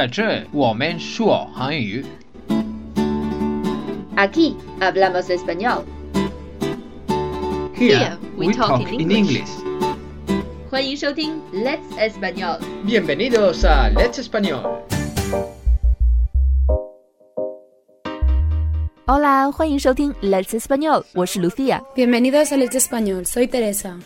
在这，我们说韩语。Aquí hablamos español. Here we talk in English. 欢迎收听 Let's Español。Bienvenidos a Let's Español. Hola，欢迎收听 Let's Español。我是 Lucia。Bienvenidos a Let's Español. Soy Teresa.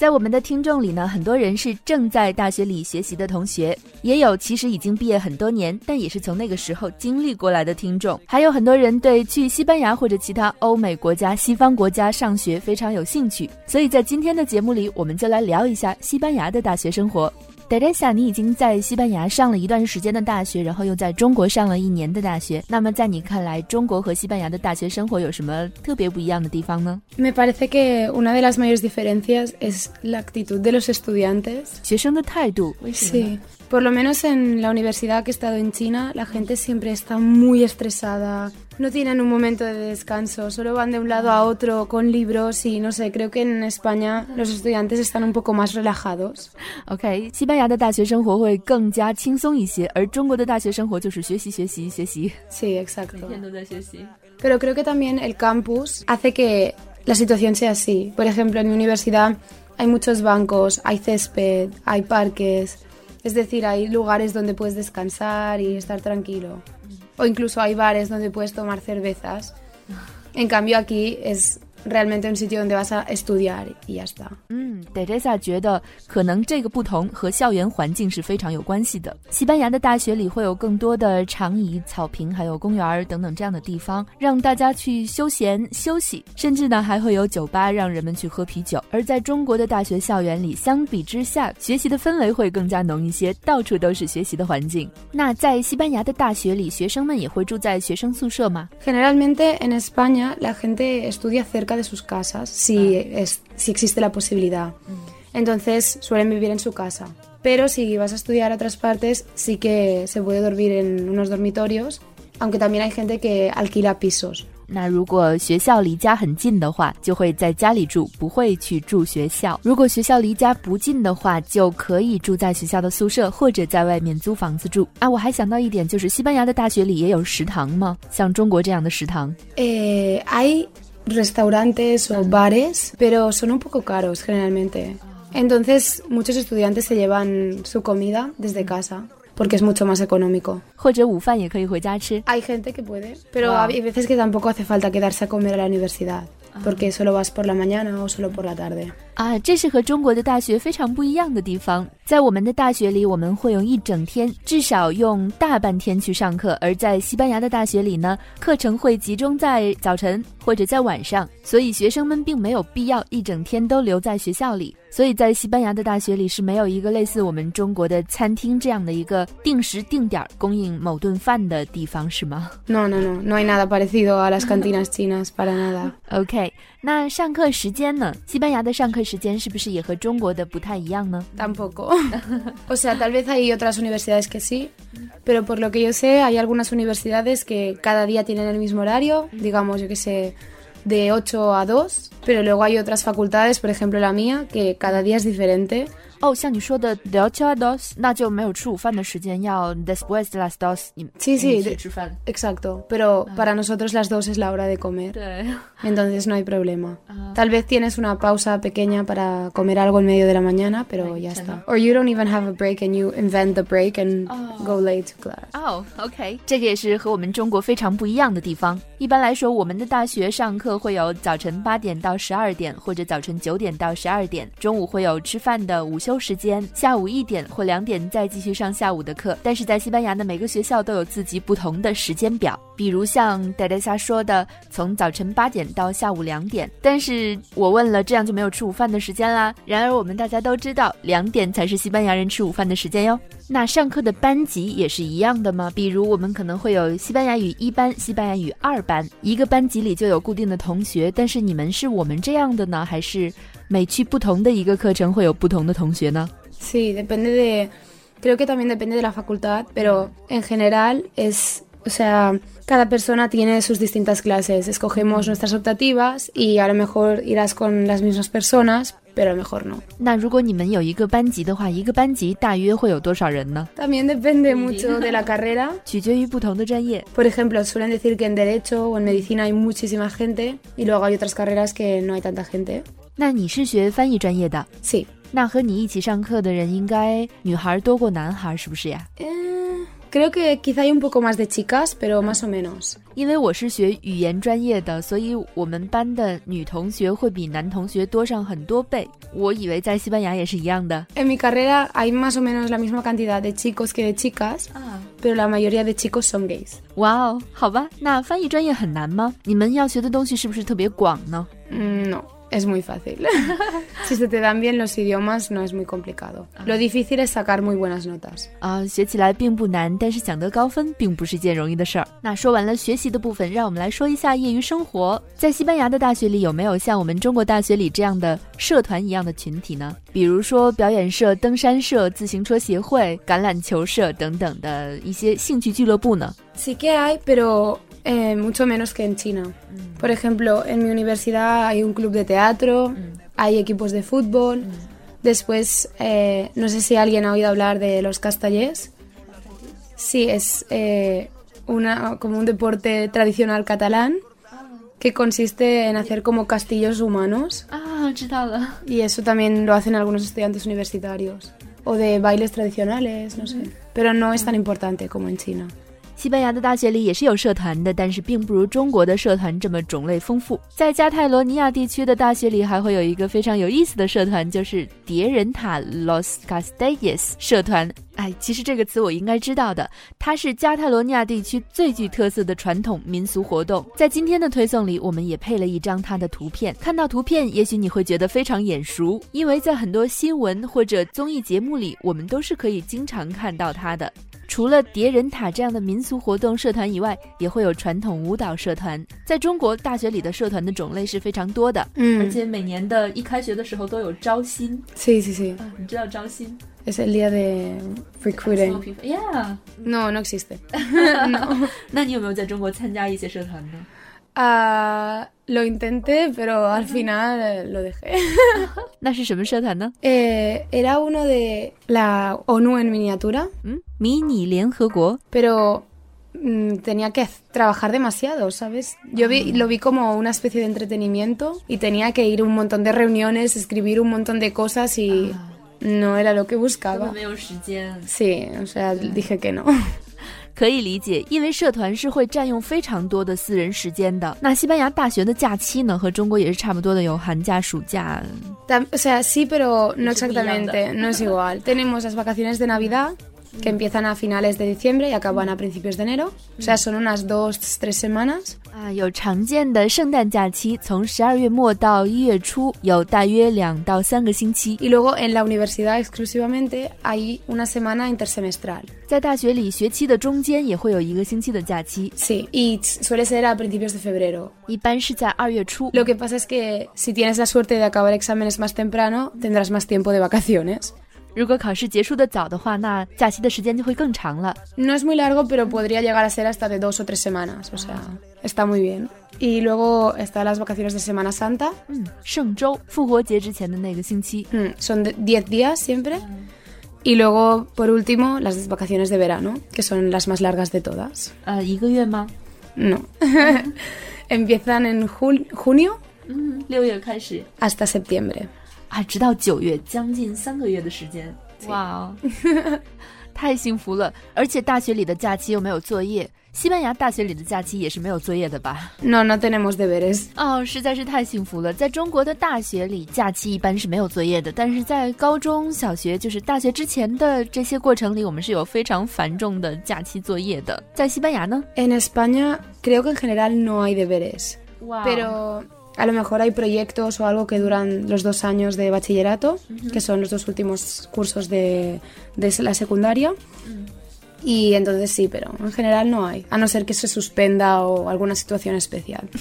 在我们的听众里呢，很多人是正在大学里学习的同学，也有其实已经毕业很多年，但也是从那个时候经历过来的听众，还有很多人对去西班牙或者其他欧美国家、西方国家上学非常有兴趣。所以在今天的节目里，我们就来聊一下西班牙的大学生活。Teresa，你已经在西班牙上了一段时间的大学，然后又在中国上了一年的大学。那么在你看来，中国和西班牙的大学生活有什么特别不一样的地方呢？Me parece que una de las mayores diferencias es la actitud de los estudiantes。学生的态度，为什么？Por lo menos en la universidad que he estado en China, la gente siempre está muy estresada, no tienen un momento de descanso, solo van de un lado a otro con libros y no sé, creo que en España los estudiantes están un poco más relajados. OK，西班牙的大学生活会更加轻松一些，而中国的大学生活就是学习、学习、学习。Sí, exacto. 每天都在学习。Pero creo que también el campus hace que la situación sea así. Por ejemplo, en mi universidad hay muchos bancos, hay césped, hay parques. Es decir, hay lugares donde puedes descansar y estar tranquilo. O incluso hay bares donde puedes tomar cervezas. En cambio aquí es realmente un sitio donde vas a estudiar y ya está. 嗯，Teresa 觉得可能这个不同和校园环境是非常有关系的。西班牙的大学里会有更多的长椅、草坪，还有公园等等这样的地方，让大家去休闲休息，甚至呢还会有酒吧让人们去喝啤酒。而在中国的大学校园里，相比之下，学习的氛围会更加浓一些，到处都是学习的环境。那在西班牙的大学里，学生们也会住在学生宿舍吗？Generalmente en España la gente estudia cerca cerca de sus casas si, ah. es, si existe la posibilidad. Mm. Entonces suelen vivir en su casa. Pero si vas a estudiar a otras partes, sí que se puede dormir en unos dormitorios, aunque también hay gente que alquila pisos. 那如果学校离家很近的话，就会在家里住，不会去住学校；如果学校离家不近的话，就可以住在学校的宿舍，或者在外面租房子住。啊，我还想到一点，就是西班牙的大学里也有食堂吗？像中国这样的食堂？诶，hay restaurantes o bares, pero son un poco caros generalmente. Entonces muchos estudiantes se llevan su comida desde casa porque es mucho más económico. Hay gente que puede, pero hay veces que tampoco hace falta quedarse a comer a la universidad, porque solo vas por la mañana o solo por la tarde. 啊，这是和中国的大学非常不一样的地方。在我们的大学里，我们会用一整天，至少用大半天去上课；而在西班牙的大学里呢，课程会集中在早晨或者在晚上，所以学生们并没有必要一整天都留在学校里。所以在西班牙的大学里是没有一个类似我们中国的餐厅这样的一个定时定点儿供应某顿饭的地方，是吗 No, no, no, no hay nada parecido a las cantinas chinas, para nada.？OK，那上课时间呢？西班牙的上课时间是不是也和中国的不太一样呢？Tampoco. o sea, tal vez hay otras universidades que sí, pero por lo que yo sé, hay algunas universidades que cada día tienen el mismo horario, digamos, yo que sé, de 8 a 2, pero luego hay otras facultades, por ejemplo la mía, que cada día es diferente. 哦，像你说的 ocho dos，那就没有吃午饭的时间，要 después de las dos，你 sí sí 去吃饭。Exacto, pero para nosotros las dos es la hora de comer. Entonces no hay problema. Tal vez tienes una pausa pequeña para comer algo en medio de la mañana, pero ya está. Or you don't even have a break and you invent the break and go late to class. Oh, okay. 这个也是和我们中国非常不一样的地方。一般来说，我们的大学上课会有早晨八点到十二点，或者早晨九点到十二点，中午会有吃饭的午休。时间，下午一点或两点再继续上下午的课。但是在西班牙的每个学校都有自己不同的时间表，比如像戴戴莎说的，从早晨八点到下午两点。但是我问了，这样就没有吃午饭的时间啦。然而我们大家都知道，两点才是西班牙人吃午饭的时间哟。那上课的班级也是一样的吗？比如我们可能会有西班牙语一班、西班牙语二班，一个班级里就有固定的同学。但是你们是我们这样的呢，还是每去不同的一个课程会有不同的同学呢？Sí, depende de... Creo que también depende de la facultad, pero en general es O sea, cada persona tiene sus distintas clases. Escogemos nuestras optativas y a lo mejor irás con las mismas personas, pero a lo mejor no. También depende mucho de la carrera. Por ejemplo, suelen decir que en Derecho o en Medicina hay muchísima gente y luego hay otras carreras que no hay tanta gente. Sí. 那和你一起上课的人应该女孩多过男孩，是不是呀？嗯。Creo que quizá hay un poco más de chicas, pero más o menos. 因为我是学语言专业的，所以我们班的女同学会比男同学多上很多倍。我以为在西班牙也是一样的。En mi carrera hay más o menos la misma cantidad de chicos que de chicas, ah. pero la mayoría de chicos son gays. 哇哦，好吧，那翻译专业很难吗？你们要学的东西是不是特别广呢？嗯，no。es muy fácil. si se te dan bien los idiomas no es muy complicado. Lo difícil es sacar muy buenas notas. 啊，学起来并不难，但是想得高分并不是件容易的事儿。那说完了学习的部分，让我们来说一下业余生活。在西班牙的大学里，有没有像我们中国大学里这样的社团一样的群体呢？比如说表演社、登山社、自行车协会、橄榄球社等等的一些兴趣俱乐部呢？Sí que hay, pero eh, mucho menos que en China. Por ejemplo, en mi universidad hay un club de teatro, mm. hay equipos de fútbol. Mm. Después, eh, no sé si alguien ha oído hablar de los castallés. Sí, es eh, una, como un deporte tradicional catalán que consiste en hacer como castillos humanos. Ah, y eso también lo hacen algunos estudiantes universitarios. O de bailes tradicionales, no sé. Mm. Pero no es tan importante como en China. 西班牙的大学里也是有社团的，但是并不如中国的社团这么种类丰富。在加泰罗尼亚地区的大学里，还会有一个非常有意思的社团，就是叠人塔 Los Castells 社团。哎，其实这个词我应该知道的，它是加泰罗尼亚地区最具特色的传统民俗活动。在今天的推送里，我们也配了一张它的图片。看到图片，也许你会觉得非常眼熟，因为在很多新闻或者综艺节目里，我们都是可以经常看到它的。除了叠人塔这样的民俗活动社团以外，也会有传统舞蹈社团。在中国大学里的社团的种类是非常多的，嗯而且每年的一开学的时候都有招新。Sí, sí, sí. 啊，你知道招新 Es el día de recruiting. Yeah，No, no existe. 那你有没有在中国参加一些社团呢？Uh, lo intenté, pero al final eh, lo dejé. eh, era uno de la ONU en miniatura. ¿Mm? Mini Pero mm, tenía que trabajar demasiado, ¿sabes? Yo ah. lo vi como una especie de entretenimiento y tenía que ir a un montón de reuniones, escribir un montón de cosas y ah. no era lo que buscaba. Sí, o sea, dije que no. 可以理解，因为社团是会占用非常多的私人时间的。那西班牙大学的假期呢，和中国也是差不多的，有寒假、暑假。O sea, sí, pero no exactamente, no es igual. Tenemos las vacaciones de Navidad, que empiezan a finales de diciembre y acaban a principios de enero. O sea, son unas dos, tres semanas. Ah, 啊，有常见的圣诞假期，从十二月末到一月初，有大约两到三个星期。Y luego en la universidad exclusivamente hay una semana intersemestral. 在大学里，学期的中间也会有一个星期的假期。Sí. y suele ser a principios de febrero. 一般是在二月初。Lo que pasa es que si tienes la suerte de acabar exámenes más temprano, tendrás más tiempo de vacaciones. 如果考试结束的早的话，那假期的时间就会更长了。No es muy largo, pero podría llegar a ser hasta de dos o tres semanas. O sea, está muy bien. Y luego están las vacaciones de Semana Santa. 嗯，圣周，复活节之前的那个星期。嗯，son diez días siempre. Y luego, por último, las vacaciones de verano, que son las más largas de todas. Uh, ¿1 No. Empiezan en junio. hasta septiembre. 啊，直到九月，将近三个月的时间。哇哦，太幸福了！而且大学里的假期又没有作业，西班牙大学里的假期也是没有作业的吧？No, no tenemos deberes. 哦，实在是太幸福了！在中国的大学里，假期一般是没有作业的，但是在高中小学，就是大学之前的这些过程里，我们是有非常繁重的假期作业的。在西班牙呢？En España creo que en general no hay deberes. 哇 Pero a lo mejor hay proyectos o algo que duran los dos años de bachillerato, uh -huh. que son los dos últimos cursos de, de la secundaria. Uh -huh. Y entonces sí, pero en general no hay, a no ser que se suspenda o alguna situación especial.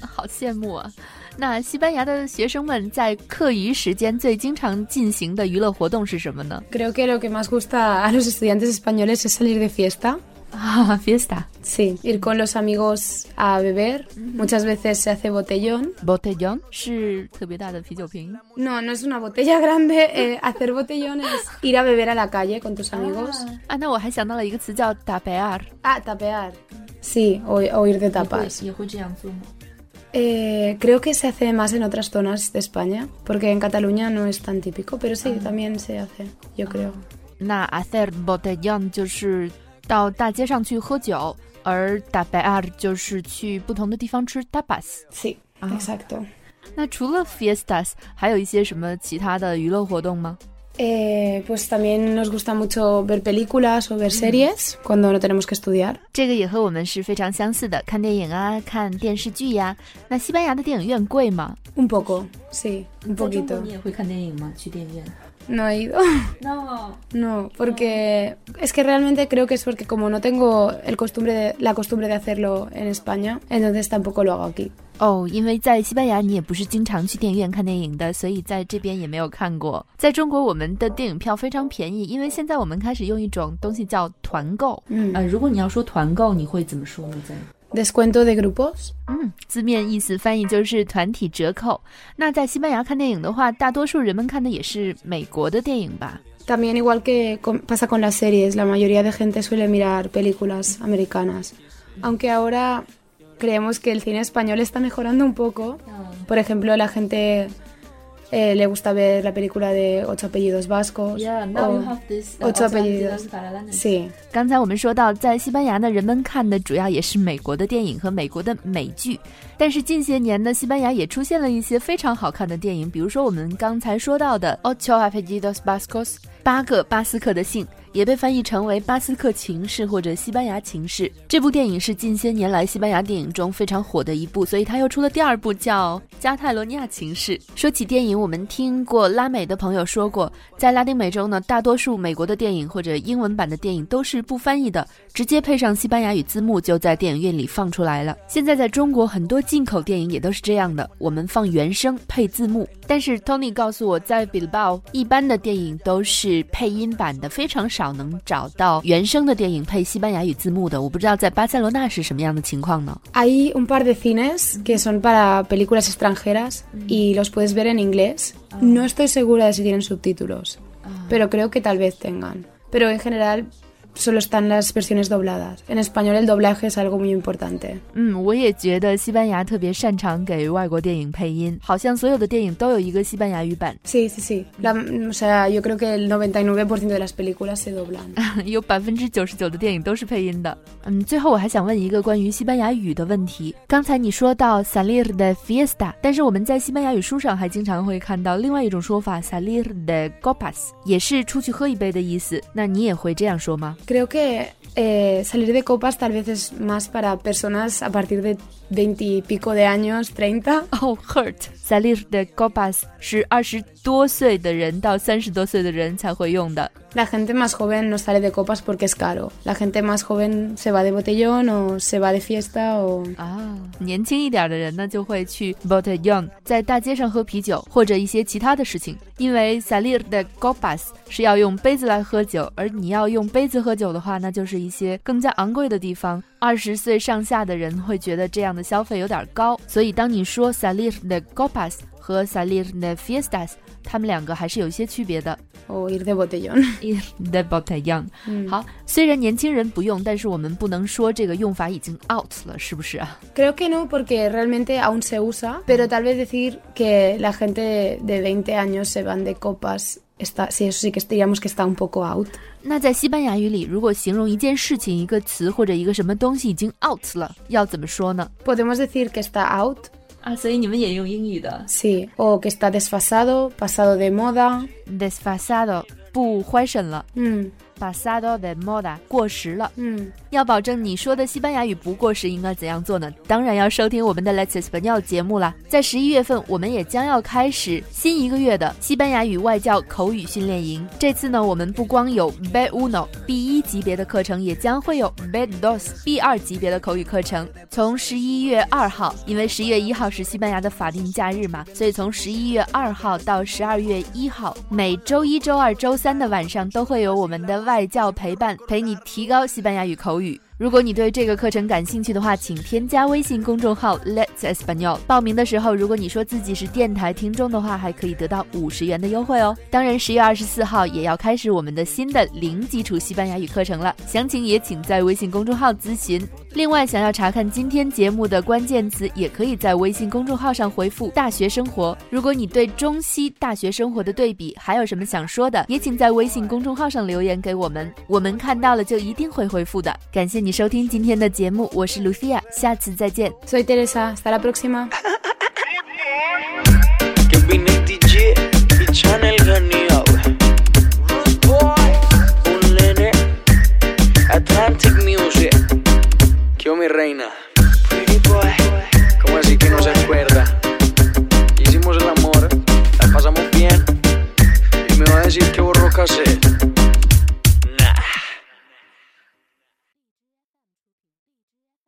好羡慕啊！那西班牙的学生们在课余时间最经常进行的娱乐活动是什么呢？Creo que lo que más gusta a los estudiantes españoles es salir de fiesta. Ah, fiesta. Sí, ir con los amigos a beber. Muchas veces se hace botellón. ¿Botellón? No, no es una botella grande. Eh, hacer botellón es ir a beber a la calle con tus amigos. Ah, no, tapear. Ah, tapear. Sí, o, ir de tapas. Eh, creo que se hace más en otras zonas de España, porque en Cataluña no es tan típico, pero sí, ah. también se hace, yo ah. creo. hacer botellón 到大街上去喝酒，而 tapear 就是去不同的地方吃 tapas。Sí, exacto. 那除了 fiestas，还有一些什么其他的娱乐活动吗？Eh, pues también nos gusta mucho ver películas o ver series cuando no tenemos que estudiar. 这个也和我们是非常相似的，看电影啊，看电视剧呀、那西班牙的电影院贵吗？Un poco, sí, un poquito. 也会看电影吗？去电影院 No he ido. No. No, porque no. es que realmente creo que es porque como no tengo el costumbre de, la costumbre de hacerlo en España, entonces tampoco lo hago aquí. Oh, 哦，因为在西班牙你也不是经常去电影院看电影的，所以在这边也没有看过。在中国，我们的电影票非常便宜，因为现在我们开始用一种东西叫团购。嗯，呃，如果你要说团购，你会怎么说呢？在 descuento de grupos。嗯，字面意思翻译就是团体折扣。那在西班牙看电影的话，大多数人们看的也是美国的电影吧？También igual que pasa con las series, la mayoría de gente suele mirar películas americanas. Aunque ahora creemos que el cine español está mejorando un poco. Ah. Por ejemplo, la gente eh, le gusta ver la película de Ocho apellidos vascos. ocho apellidos. Sí, 刚才我们说到，在西班牙呢，人们看的主要也是美国的电影和美国的美剧。但是近些年呢，西班牙也出现了一些非常好看的电影，比如说我们刚才说到的《Ocho Apellidos Vascos》八个巴斯克的姓，也被翻译成为巴斯克情事或者西班牙情事。这部电影是近些年来西班牙电影中非常火的一部，所以它又出了第二部，叫《加泰罗尼亚情事》。说起电影，我们听过拉美的朋友说过，在拉丁美洲呢，大多数美国的电影或者英文版的电影都是不翻译的，直接配上西班牙语字幕就在电影院里放出来了。现在在中国很多进口电影也都是这样的，我们放原声配字幕。但是 Tony 告诉我，在 Bilbao 一般的电影都是配音版的，非常少少能找到原声的电影配西班牙语字幕的。我不知道在巴塞罗那是什么样的情况呢？Hay un par de cines que son para películas extranjeras mm. y los puedes ver en inglés. Ah. No estoy segura de si tienen subtítulos, ah. pero creo que tal vez tengan. Pero en general solo están las versiones dobladas. En español el doblaje es algo muy importante. 嗯，我也觉得西班牙特别擅长给外国电影配音，好像所有的电影都有一个西班牙语版，Sí, sí, sí. La- o sea, yo creo que el 99% de las películas se doblan. 有百分之九十九的电影都是配音的。嗯，最后我还想问一个关于西班牙语的问题。刚才你说到 salir de fiesta，但是我们在西班牙语书上还经常会看到另外一种说法 salir de copas，也是出去喝一杯的意思。那你也会这样说吗？Creo que eh, salir de copas tal vez es más para personas a partir de 20 y pico de años, 30. Oh, hurt. Salir de copas 是二十多岁的人到三十多岁的人才会用的。La gente más joven no sale de copas porque es caro. La gente más joven se va de botellón o se va de fiesta o... 啊，年轻一点的人呢就会去 botellón，在大街上喝啤酒或者一些其他的事情。因为 salir de copas 是要用杯子来喝酒，而你要用杯子喝酒的话，那就是一些更加昂贵的地方。二十岁上下的人会觉得这样的消费有点高，所以当你说 salir de copas 和 salir de fiestas，他们两个还是有一些区别的。o ir de botellón. ir de botellón。嗯好，虽然年轻人不用，但是我们不能说这个用法已经 out 了，是不是啊？Creo que no porque realmente aún se usa, pero tal vez decir que la gente de 20 años se van de copas, está, sí, eso sí que digamos que está un poco out。那在西班牙语里，如果形容一件事情、一个词或者一个什么东西已经 out 了，要怎么说呢？Podemos decir que está out。啊，所以你们也用英语的？Sí, o que está desfasado, pasado de moda. Desfasado，不欢神了。嗯。，pasado de moda 过时了。mm. 要保证你说的西班牙语不过时，应该怎样做呢？当然要收听我们的 Let's Español 节目啦。在十一月份，我们也将要开始新一个月的西班牙语外教口语训练营。这次呢，我们不光有 B uno B 一级别的课程，也将会有 B dos B 二级别的口语课程。从十一月二号，因为十一月一号是西班牙的法定假日嘛，所以从十一月二号到十二月一号，每周一周二周三的晚上都会有我们的外教陪伴，陪你提高西班牙语口语。如果你对这个课程感兴趣的话，请添加微信公众号 Let's Espanol。报名的时候，如果你说自己是电台听众的话，还可以得到五十元的优惠哦。当然，十月二十四号也要开始我们的新的零基础西班牙语课程了，详情也请在微信公众号咨询。另外，想要查看今天节目的关键词，也可以在微信公众号上回复“大学生活”。如果你对中西大学生活的对比还有什么想说的，也请在微信公众号上留言给我们，我们看到了就一定会回复的。感谢你收听今天的节目，我是 Lucia，下次再见。